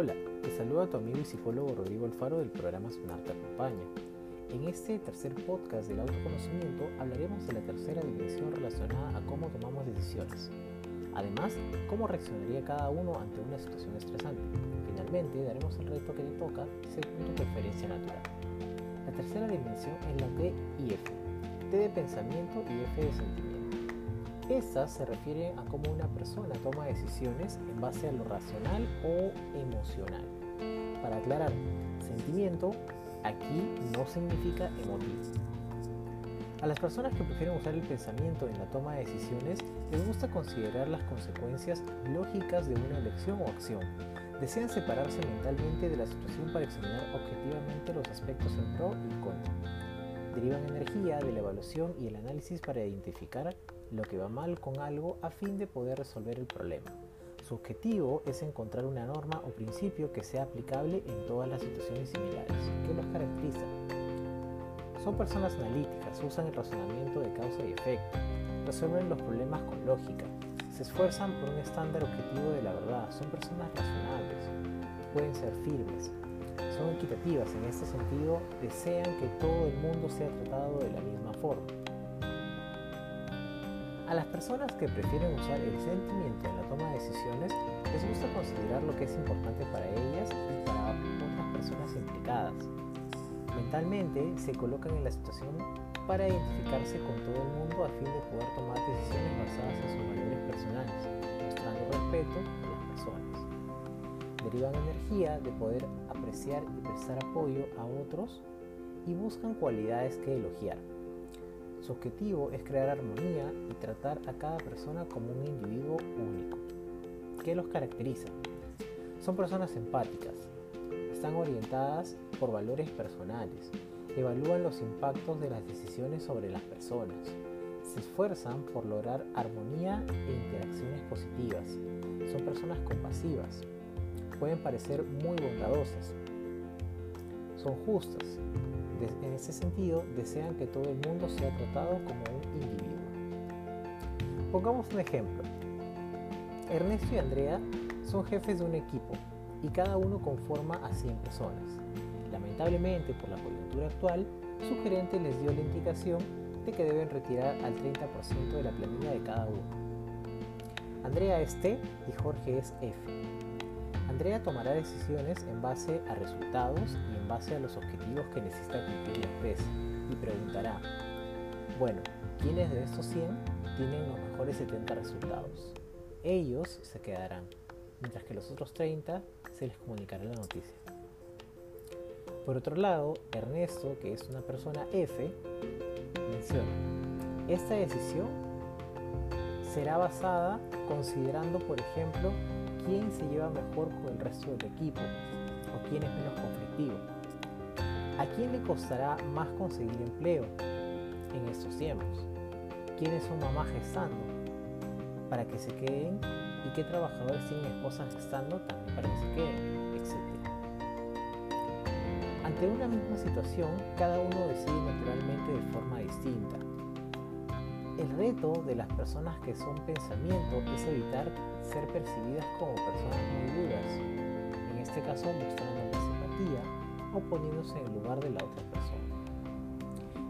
Hola, te saluda tu amigo y psicólogo Rodrigo Alfaro del programa Sonar Te Acompaña. En este tercer podcast del autoconocimiento hablaremos de la tercera dimensión relacionada a cómo tomamos decisiones. Además, cómo reaccionaría cada uno ante una situación estresante. Finalmente, daremos el reto que te toca según tu preferencia natural. La tercera dimensión es la T y F. T de pensamiento y F de sentimiento. Estas se refieren a cómo una persona toma decisiones en base a lo racional o emocional. Para aclarar, sentimiento aquí no significa emotivo. A las personas que prefieren usar el pensamiento en la toma de decisiones les gusta considerar las consecuencias lógicas de una elección o acción. Desean separarse mentalmente de la situación para examinar objetivamente los aspectos en pro y contra. Derivan energía de la evaluación y el análisis para identificar lo que va mal con algo a fin de poder resolver el problema. Su objetivo es encontrar una norma o principio que sea aplicable en todas las situaciones similares. ¿Qué los caracteriza? Son personas analíticas, usan el razonamiento de causa y efecto, resuelven los problemas con lógica, se esfuerzan por un estándar objetivo de la verdad, son personas razonables, pueden ser firmes, son equitativas en este sentido, desean que todo el mundo sea tratado de la misma forma a las personas que prefieren usar el sentimiento en la toma de decisiones les gusta considerar lo que es importante para ellas y para otras personas implicadas. Mentalmente se colocan en la situación para identificarse con todo el mundo a fin de poder tomar decisiones basadas en sus valores personales, mostrando respeto a las personas. Derivan energía de poder apreciar y prestar apoyo a otros y buscan cualidades que elogiar su objetivo es crear armonía y tratar a cada persona como un individuo único. ¿Qué los caracteriza? Son personas empáticas, están orientadas por valores personales, evalúan los impactos de las decisiones sobre las personas, se esfuerzan por lograr armonía e interacciones positivas, son personas compasivas, pueden parecer muy bondadosas, son justas, en ese sentido, desean que todo el mundo sea tratado como un individuo. Pongamos un ejemplo. Ernesto y Andrea son jefes de un equipo y cada uno conforma a 100 personas. Lamentablemente, por la coyuntura actual, su gerente les dio la indicación de que deben retirar al 30% de la planilla de cada uno. Andrea es T y Jorge es F. Andrea tomará decisiones en base a resultados y en base a los objetivos que necesita cumplir la empresa y preguntará, bueno, ¿quiénes de estos 100 tienen los mejores 70 resultados? Ellos se quedarán, mientras que los otros 30 se les comunicará la noticia. Por otro lado, Ernesto, que es una persona F, menciona, esta decisión será basada considerando, por ejemplo, quién se lleva mejor con el resto del equipo o quién es menos conflictivo. ¿A quién le costará más conseguir empleo en estos tiempos? ¿Quiénes son mamás gestando para que se queden? ¿Y qué trabajadores tienen esposas gestando también para que se queden? Etcétera. Ante una misma situación, cada uno decide naturalmente de forma distinta el reto de las personas que son pensamiento es evitar ser percibidas como personas muy duras, en este caso mostrando más simpatía o poniéndose en lugar de la otra persona.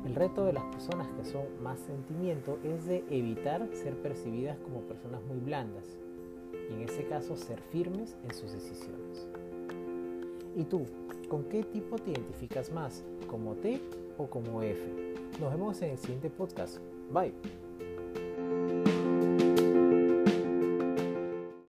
El reto de las personas que son más sentimiento es de evitar ser percibidas como personas muy blandas y en ese caso ser firmes en sus decisiones. ¿Y tú, con qué tipo te identificas más? ¿Como T o como F? Nos vemos en el siguiente podcast. Bye.